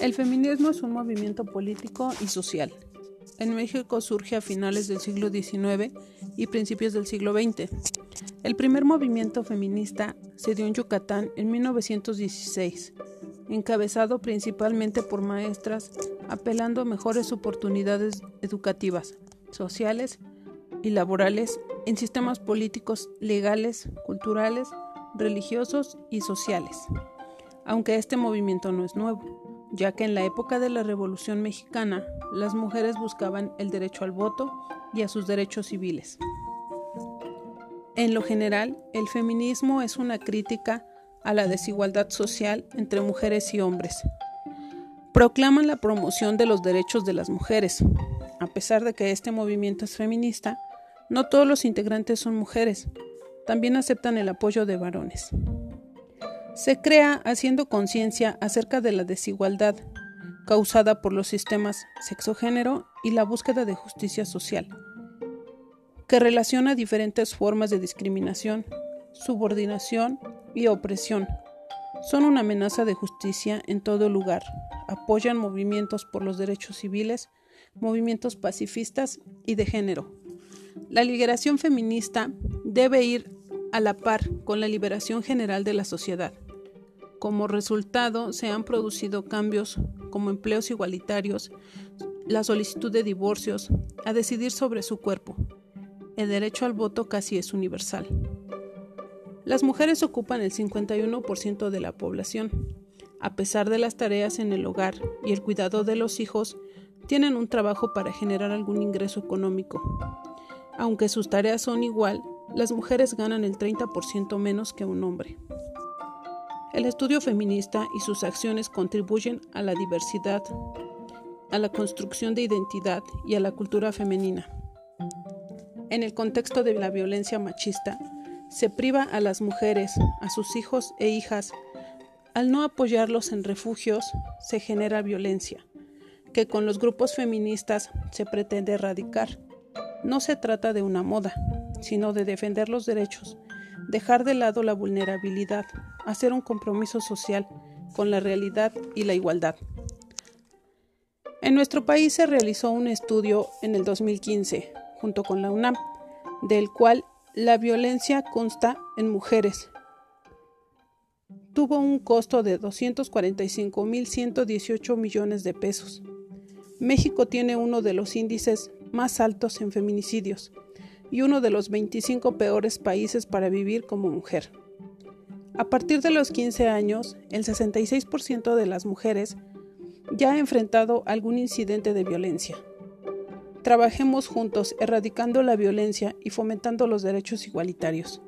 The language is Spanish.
El feminismo es un movimiento político y social. En México surge a finales del siglo XIX y principios del siglo XX. El primer movimiento feminista se dio en Yucatán en 1916, encabezado principalmente por maestras apelando a mejores oportunidades educativas, sociales y laborales en sistemas políticos, legales, culturales, religiosos y sociales. Aunque este movimiento no es nuevo ya que en la época de la Revolución Mexicana las mujeres buscaban el derecho al voto y a sus derechos civiles. En lo general, el feminismo es una crítica a la desigualdad social entre mujeres y hombres. Proclaman la promoción de los derechos de las mujeres. A pesar de que este movimiento es feminista, no todos los integrantes son mujeres. También aceptan el apoyo de varones se crea haciendo conciencia acerca de la desigualdad causada por los sistemas sexogénero y la búsqueda de justicia social, que relaciona diferentes formas de discriminación, subordinación y opresión. Son una amenaza de justicia en todo lugar, apoyan movimientos por los derechos civiles, movimientos pacifistas y de género. La liberación feminista debe ir a la par con la liberación general de la sociedad. Como resultado, se han producido cambios como empleos igualitarios, la solicitud de divorcios, a decidir sobre su cuerpo. El derecho al voto casi es universal. Las mujeres ocupan el 51% de la población. A pesar de las tareas en el hogar y el cuidado de los hijos, tienen un trabajo para generar algún ingreso económico. Aunque sus tareas son igual, las mujeres ganan el 30% menos que un hombre. El estudio feminista y sus acciones contribuyen a la diversidad, a la construcción de identidad y a la cultura femenina. En el contexto de la violencia machista, se priva a las mujeres, a sus hijos e hijas. Al no apoyarlos en refugios, se genera violencia, que con los grupos feministas se pretende erradicar. No se trata de una moda, sino de defender los derechos dejar de lado la vulnerabilidad, hacer un compromiso social con la realidad y la igualdad. En nuestro país se realizó un estudio en el 2015, junto con la UNAM, del cual la violencia consta en mujeres. Tuvo un costo de 245.118 millones de pesos. México tiene uno de los índices más altos en feminicidios, y uno de los 25 peores países para vivir como mujer. A partir de los 15 años, el 66% de las mujeres ya ha enfrentado algún incidente de violencia. Trabajemos juntos erradicando la violencia y fomentando los derechos igualitarios.